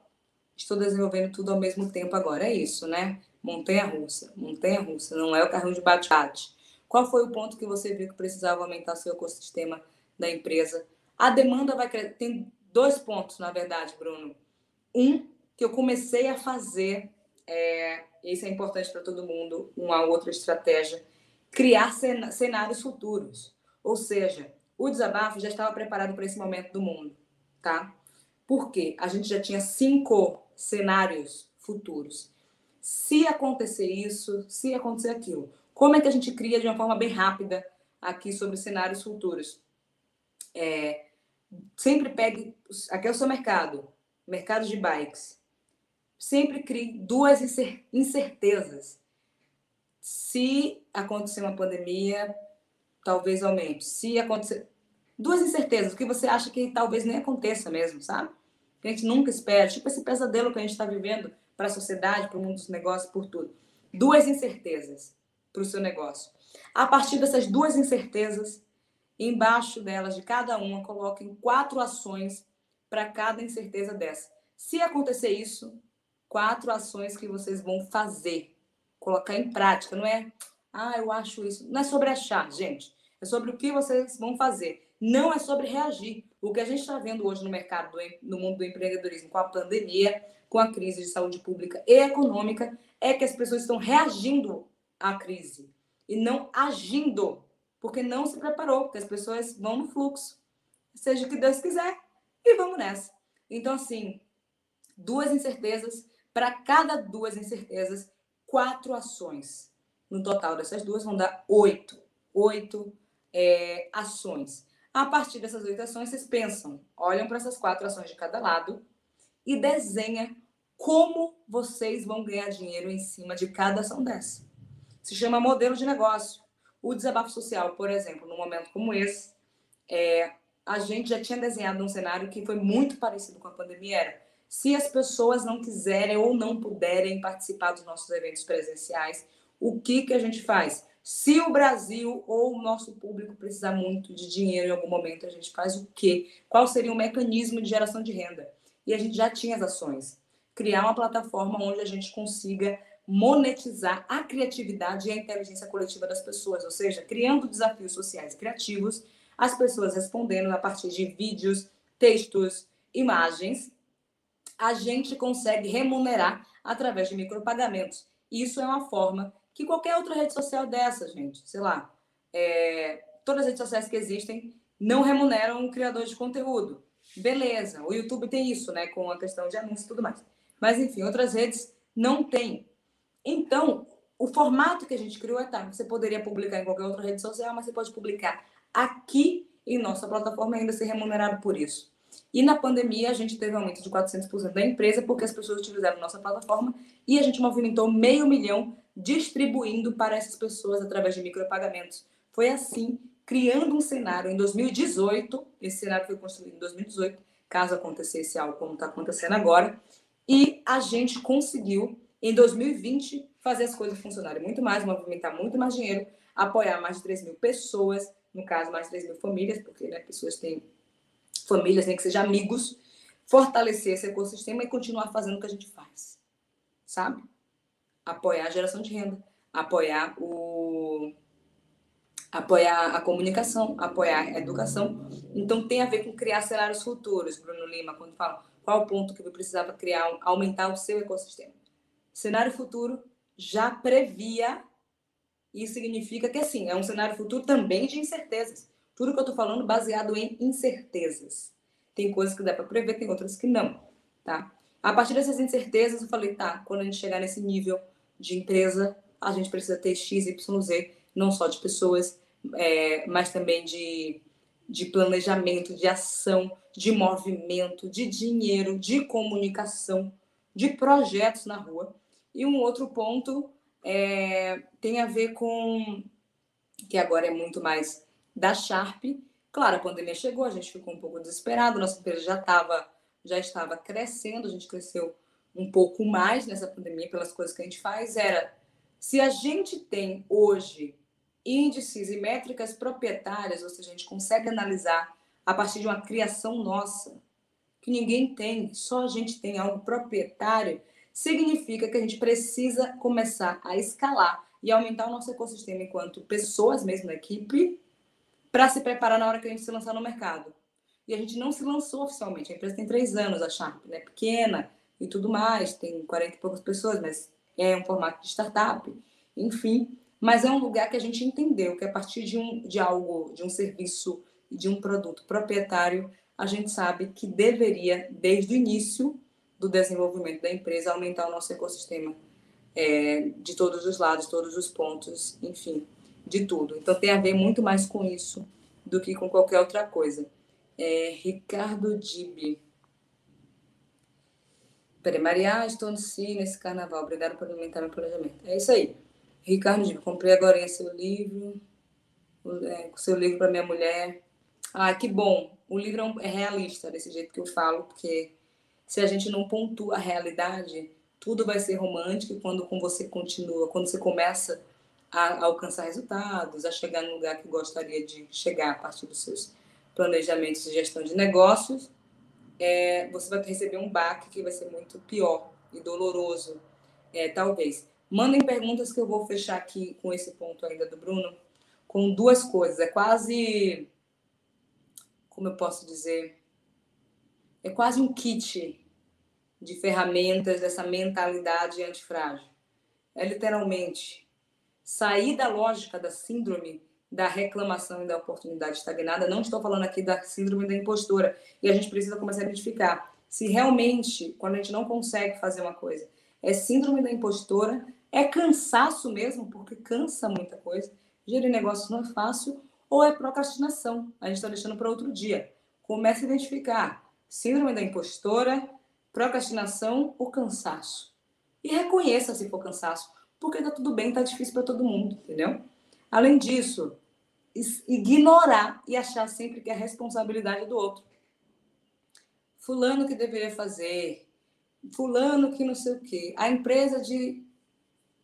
Estou desenvolvendo tudo ao mesmo tempo agora, é isso, né? Montanha russa. Montanha russa não é o carrinho de bate-bate. Qual foi o ponto que você viu que precisava aumentar seu ecossistema da empresa? A demanda vai crescer. Tem dois pontos, na verdade, Bruno. Um, que eu comecei a fazer, é, isso é importante para todo mundo, uma outra estratégia, criar cenários futuros. Ou seja, o desabafo já estava preparado para esse momento do mundo, tá? Porque a gente já tinha cinco cenários futuros. Se acontecer isso, se acontecer aquilo, como é que a gente cria de uma forma bem rápida aqui sobre cenários futuros? É, sempre pegue. Aqui é o seu mercado, mercado de bikes. Sempre crie duas incertezas. Se acontecer uma pandemia, talvez aumente. Se acontecer. Duas incertezas, que você acha que talvez nem aconteça mesmo, sabe? Que a gente nunca espera. Tipo esse pesadelo que a gente está vivendo para a sociedade, para o mundo dos negócios, por tudo. Duas incertezas para o seu negócio. A partir dessas duas incertezas, embaixo delas, de cada uma, coloquem quatro ações para cada incerteza dessa. Se acontecer isso, quatro ações que vocês vão fazer, colocar em prática, não é? Ah, eu acho isso. Não é sobre achar, gente. É sobre o que vocês vão fazer. Não é sobre reagir. O que a gente está vendo hoje no mercado, no mundo do empreendedorismo, com a pandemia, com a crise de saúde pública e econômica, é que as pessoas estão reagindo à crise e não agindo, porque não se preparou, porque as pessoas vão no fluxo. Seja o que Deus quiser, e vamos nessa. Então, assim, duas incertezas, para cada duas incertezas, quatro ações. No total dessas duas vão dar oito. Oito é, ações. A partir dessas oito ações, vocês pensam, olham para essas quatro ações de cada lado e desenha como vocês vão ganhar dinheiro em cima de cada ação dessa. Se chama modelo de negócio. O desabafo social, por exemplo, num momento como esse, é, a gente já tinha desenhado um cenário que foi muito parecido com a pandemia. Era, se as pessoas não quiserem ou não puderem participar dos nossos eventos presenciais, o que, que a gente faz? Se o Brasil ou o nosso público precisar muito de dinheiro em algum momento, a gente faz o quê? Qual seria o mecanismo de geração de renda? E a gente já tinha as ações. Criar uma plataforma onde a gente consiga monetizar a criatividade e a inteligência coletiva das pessoas, ou seja, criando desafios sociais criativos, as pessoas respondendo a partir de vídeos, textos, imagens, a gente consegue remunerar através de micropagamentos. Isso é uma forma que qualquer outra rede social dessa, gente, sei lá, é, todas as redes sociais que existem não remuneram o criador de conteúdo. Beleza, o YouTube tem isso, né, com a questão de anúncio e tudo mais. Mas, enfim, outras redes não têm. Então, o formato que a gente criou é tá, você poderia publicar em qualquer outra rede social, mas você pode publicar aqui em nossa plataforma ainda ser remunerado por isso. E na pandemia, a gente teve um aumento de 400% da empresa, porque as pessoas utilizaram nossa plataforma e a gente movimentou meio milhão distribuindo para essas pessoas através de micropagamentos. Foi assim, criando um cenário em 2018, esse cenário foi construído em 2018, caso acontecesse algo como está acontecendo agora, e a gente conseguiu, em 2020, fazer as coisas funcionarem muito mais, movimentar muito mais dinheiro, apoiar mais de 3 mil pessoas, no caso, mais de 3 mil famílias, porque né, pessoas têm famílias, nem que sejam amigos, fortalecer esse ecossistema e continuar fazendo o que a gente faz, sabe? Apoiar a geração de renda, apoiar o apoiar a comunicação, apoiar a educação. Então tem a ver com criar cenários futuros, Bruno Lima, quando fala qual o ponto que eu precisava criar, aumentar o seu ecossistema. Cenário futuro já previa e significa que assim, é um cenário futuro também de incertezas. Tudo que eu estou falando baseado em incertezas. Tem coisas que dá para prever, tem outras que não, tá? A partir dessas incertezas, eu falei, tá, quando a gente chegar nesse nível de empresa, a gente precisa ter X, Y, Z, não só de pessoas, é, mas também de, de planejamento, de ação, de movimento, de dinheiro, de comunicação, de projetos na rua. E um outro ponto é, tem a ver com, que agora é muito mais da Sharp. Claro, a pandemia chegou, a gente ficou um pouco desesperado, nossa empresa já estava já estava crescendo, a gente cresceu um pouco mais nessa pandemia pelas coisas que a gente faz era se a gente tem hoje índices e métricas proprietárias, ou seja, a gente consegue analisar a partir de uma criação nossa, que ninguém tem, só a gente tem algo proprietário, significa que a gente precisa começar a escalar e aumentar o nosso ecossistema enquanto pessoas mesmo na equipe para se preparar na hora que a gente se lançar no mercado. E a gente não se lançou oficialmente. A empresa tem três anos, a Sharp, né? Pequena, e tudo mais, tem 40 e poucas pessoas, mas é um formato de startup, enfim. Mas é um lugar que a gente entendeu que a partir de, um, de algo, de um serviço de um produto proprietário, a gente sabe que deveria, desde o início do desenvolvimento da empresa, aumentar o nosso ecossistema é, de todos os lados, todos os pontos, enfim, de tudo. Então tem a ver muito mais com isso do que com qualquer outra coisa. É, Ricardo Dibi. Maria, estou no si nesse carnaval. Obrigada por alimentar meu planejamento. É isso aí. Ricardo, comprei agora seu livro. É, seu livro para minha mulher. Ah, que bom. O livro é, é realista, desse jeito que eu falo, porque se a gente não pontua a realidade, tudo vai ser romântico quando você continua, quando você começa a alcançar resultados, a chegar no lugar que gostaria de chegar a partir dos seus planejamentos de gestão de negócios, é, você vai receber um baque que vai ser muito pior e doloroso, é, talvez. Mandem perguntas que eu vou fechar aqui com esse ponto ainda do Bruno, com duas coisas. É quase, como eu posso dizer, é quase um kit de ferramentas dessa mentalidade antifrágil. É literalmente sair da lógica da síndrome da reclamação e da oportunidade estagnada. Não estou falando aqui da síndrome da impostora. E a gente precisa começar a identificar se realmente, quando a gente não consegue fazer uma coisa, é síndrome da impostora, é cansaço mesmo, porque cansa muita coisa. Gerir negócios não é fácil, ou é procrastinação. A gente está deixando para outro dia. Comece a identificar síndrome da impostora, procrastinação ou cansaço. E reconheça se for cansaço, porque tá tudo bem, tá difícil para todo mundo, entendeu? Além disso, ignorar e achar sempre que é responsabilidade do outro. Fulano que deveria fazer, fulano que não sei o quê. A empresa de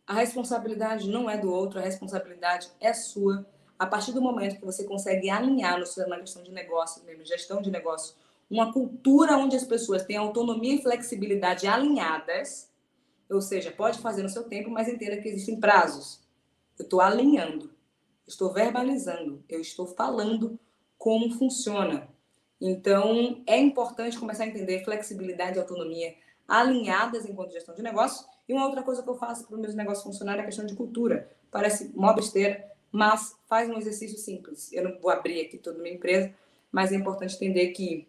a responsabilidade não é do outro, a responsabilidade é sua. A partir do momento que você consegue alinhar no seu, na de negócio, mesmo, gestão de negócio, uma cultura onde as pessoas têm autonomia e flexibilidade alinhadas, ou seja, pode fazer no seu tempo, mas entenda que existem prazos. Eu estou alinhando, estou verbalizando, eu estou falando como funciona. Então, é importante começar a entender flexibilidade e autonomia alinhadas enquanto gestão de negócio. E uma outra coisa que eu faço para os meus negócios funcionarem é a questão de cultura. Parece uma besteira, mas faz um exercício simples. Eu não vou abrir aqui toda a minha empresa, mas é importante entender que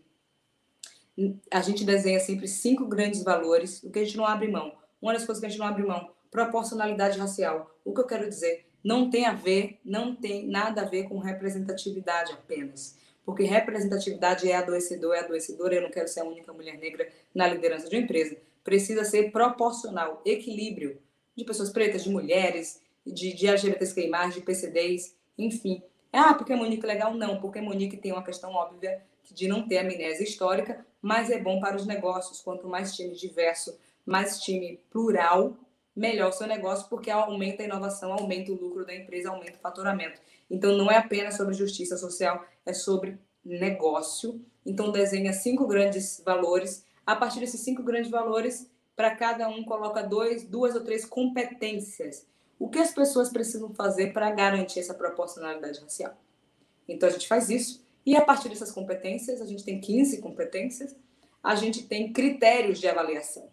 a gente desenha sempre cinco grandes valores, o que a gente não abre mão. Uma das coisas que a gente não abre mão, proporcionalidade racial. O que eu quero dizer? Não tem a ver, não tem nada a ver com representatividade apenas. Porque representatividade é adoecedor, é adoecedora. Eu não quero ser a única mulher negra na liderança de uma empresa. Precisa ser proporcional, equilíbrio de pessoas pretas, de mulheres, de, de LGBTs+, de PCDs, enfim. Ah, porque Monique é legal? Não, porque Monique tem uma questão óbvia de não ter amnésia histórica, mas é bom para os negócios. Quanto mais time diverso, mais time plural, melhor o seu negócio, porque aumenta a inovação, aumenta o lucro da empresa, aumenta o faturamento. Então, não é apenas sobre justiça social, é sobre negócio. Então, desenha cinco grandes valores. A partir desses cinco grandes valores, para cada um, coloca dois, duas ou três competências. O que as pessoas precisam fazer para garantir essa proporcionalidade racial? Então, a gente faz isso e a partir dessas competências, a gente tem 15 competências, a gente tem critérios de avaliação.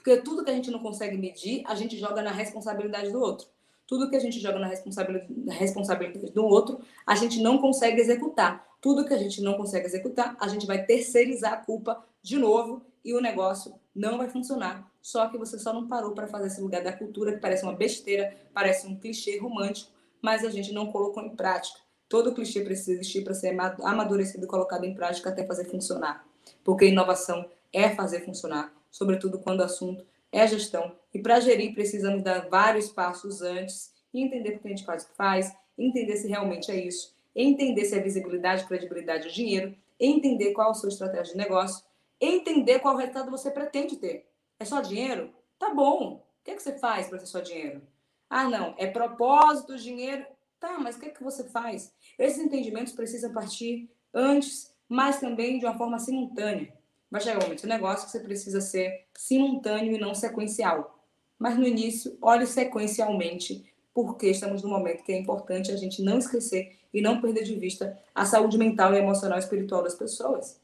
Porque tudo que a gente não consegue medir, a gente joga na responsabilidade do outro. Tudo que a gente joga na responsabilidade, do outro, a gente não consegue executar. Tudo que a gente não consegue executar, a gente vai terceirizar a culpa de novo e o negócio não vai funcionar. Só que você só não parou para fazer esse lugar da cultura, que parece uma besteira, parece um clichê romântico, mas a gente não colocou em prática. Todo clichê precisa existir para ser amadurecido e colocado em prática até fazer funcionar. Porque inovação é fazer funcionar, sobretudo quando o assunto é gestão. E para gerir, precisamos dar vários passos antes e entender o que a gente faz, faz, entender se realmente é isso, entender se é visibilidade, credibilidade ou dinheiro, entender qual a sua estratégia de negócio, entender qual resultado você pretende ter. É só dinheiro? Tá bom. O que, é que você faz para ter só dinheiro? Ah, não, é propósito, dinheiro. Tá, mas o que é que você faz? Esses entendimentos precisam partir antes, mas também de uma forma simultânea. Vai chegar um momento do negócio que você precisa ser simultâneo e não sequencial. Mas no início, olhe sequencialmente, porque estamos num momento que é importante a gente não esquecer e não perder de vista a saúde mental e emocional e espiritual das pessoas.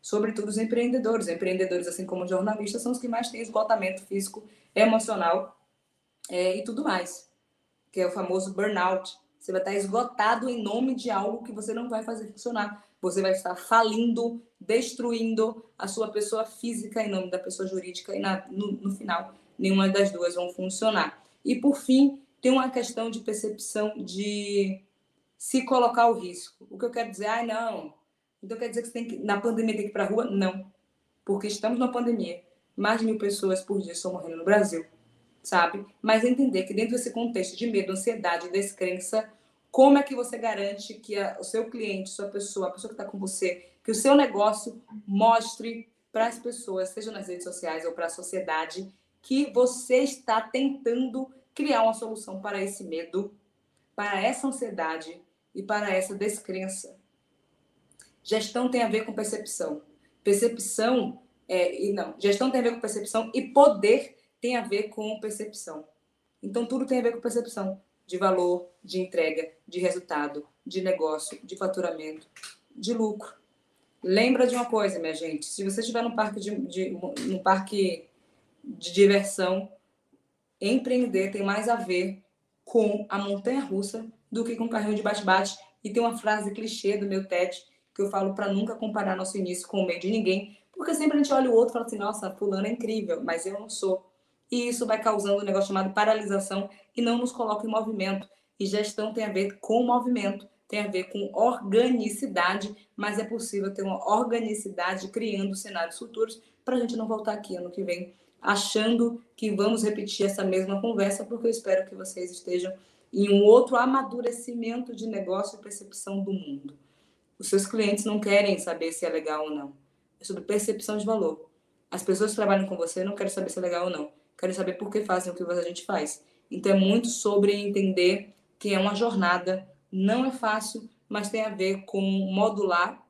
Sobretudo os empreendedores. Empreendedores, assim como jornalistas, são os que mais têm esgotamento físico, emocional é, e tudo mais, que é o famoso burnout, você vai estar esgotado em nome de algo que você não vai fazer funcionar. Você vai estar falindo, destruindo a sua pessoa física em nome da pessoa jurídica e na, no, no final nenhuma das duas vão funcionar. E por fim, tem uma questão de percepção de se colocar o risco. O que eu quero dizer, ai ah, não, então quer dizer que você tem que, na pandemia tem que ir para a rua? Não, porque estamos na pandemia. Mais de mil pessoas por dia estão morrendo no Brasil sabe? Mas entender que dentro desse contexto de medo, ansiedade, descrença, como é que você garante que a, o seu cliente, sua pessoa, a pessoa que está com você, que o seu negócio mostre para as pessoas, seja nas redes sociais ou para a sociedade, que você está tentando criar uma solução para esse medo, para essa ansiedade e para essa descrença. Gestão tem a ver com percepção. Percepção é, e não, gestão tem a ver com percepção e poder tem a ver com percepção. Então, tudo tem a ver com percepção de valor, de entrega, de resultado, de negócio, de faturamento, de lucro. Lembra de uma coisa, minha gente: se você estiver num parque de, de, num parque de diversão, empreender tem mais a ver com a montanha russa do que com o carrinho de bate-bate. E tem uma frase clichê do meu TED que eu falo para nunca comparar nosso início com o meio de ninguém, porque sempre a gente olha o outro e fala assim: nossa, fulano é incrível, mas eu não sou. E isso vai causando um negócio chamado paralisação e não nos coloca em movimento. E gestão tem a ver com movimento, tem a ver com organicidade, mas é possível ter uma organicidade criando cenários futuros para a gente não voltar aqui ano que vem achando que vamos repetir essa mesma conversa, porque eu espero que vocês estejam em um outro amadurecimento de negócio e percepção do mundo. Os seus clientes não querem saber se é legal ou não. É sobre percepção de valor. As pessoas que trabalham com você não querem saber se é legal ou não. Querem saber por que fazem o que a gente faz. Então é muito sobre entender que é uma jornada, não é fácil, mas tem a ver com modular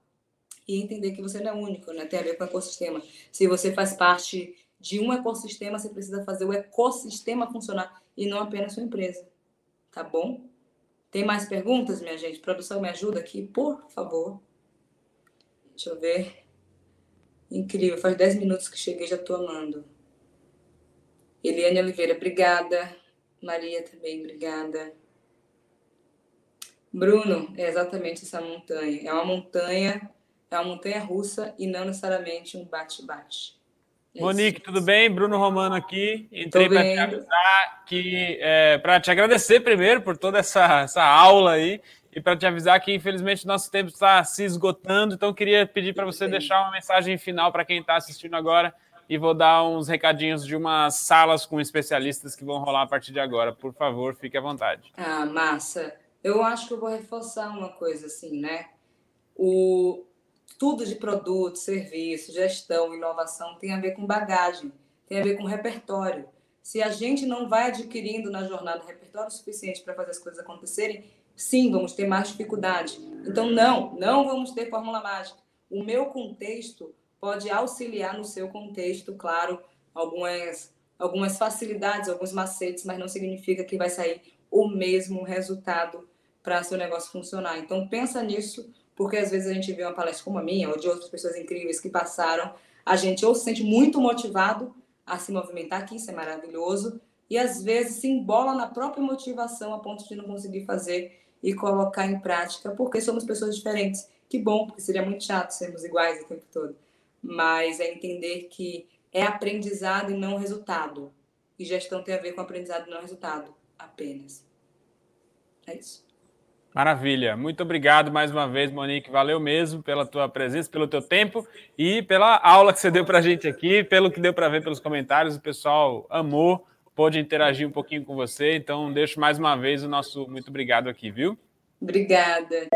e entender que você não é único, né? Tem a ver com o ecossistema. Se você faz parte de um ecossistema, você precisa fazer o ecossistema funcionar e não apenas sua empresa. Tá bom? Tem mais perguntas, minha gente? Produção, me ajuda aqui, por favor. Deixa eu ver. Incrível, faz 10 minutos que cheguei, já estou amando. Eliane Oliveira, obrigada. Maria também, obrigada. Bruno, é exatamente essa montanha. É uma montanha, é uma montanha russa e não necessariamente um bate-bate. É Monique, tudo bem? Bruno Romano aqui. Entrei para te avisar que é, para te agradecer primeiro por toda essa, essa aula aí e para te avisar que infelizmente nosso tempo está se esgotando. Então queria pedir para você deixar uma mensagem final para quem está assistindo agora e vou dar uns recadinhos de umas salas com especialistas que vão rolar a partir de agora. Por favor, fique à vontade. Ah, massa. Eu acho que eu vou reforçar uma coisa assim, né? O tudo de produto, serviço, gestão, inovação tem a ver com bagagem, tem a ver com repertório. Se a gente não vai adquirindo na jornada repertório suficiente para fazer as coisas acontecerem, sim, vamos ter mais dificuldade. Então, não, não vamos ter fórmula mágica. O meu contexto pode auxiliar no seu contexto, claro, algumas, algumas facilidades, alguns macetes, mas não significa que vai sair o mesmo resultado para seu negócio funcionar. Então, pensa nisso porque às vezes a gente vê uma palestra como a minha ou de outras pessoas incríveis que passaram, a gente ou se sente muito motivado a se movimentar, que isso é maravilhoso, e às vezes se embola na própria motivação a ponto de não conseguir fazer e colocar em prática, porque somos pessoas diferentes. Que bom, porque seria muito chato sermos iguais o tempo todo. Mas é entender que é aprendizado e não resultado. E gestão tem a ver com aprendizado e não resultado apenas. É isso. Maravilha. Muito obrigado mais uma vez, Monique. Valeu mesmo pela tua presença, pelo teu tempo e pela aula que você deu para a gente aqui, pelo que deu para ver pelos comentários. O pessoal amou, pôde interagir um pouquinho com você. Então, deixo mais uma vez o nosso muito obrigado aqui, viu? Obrigada.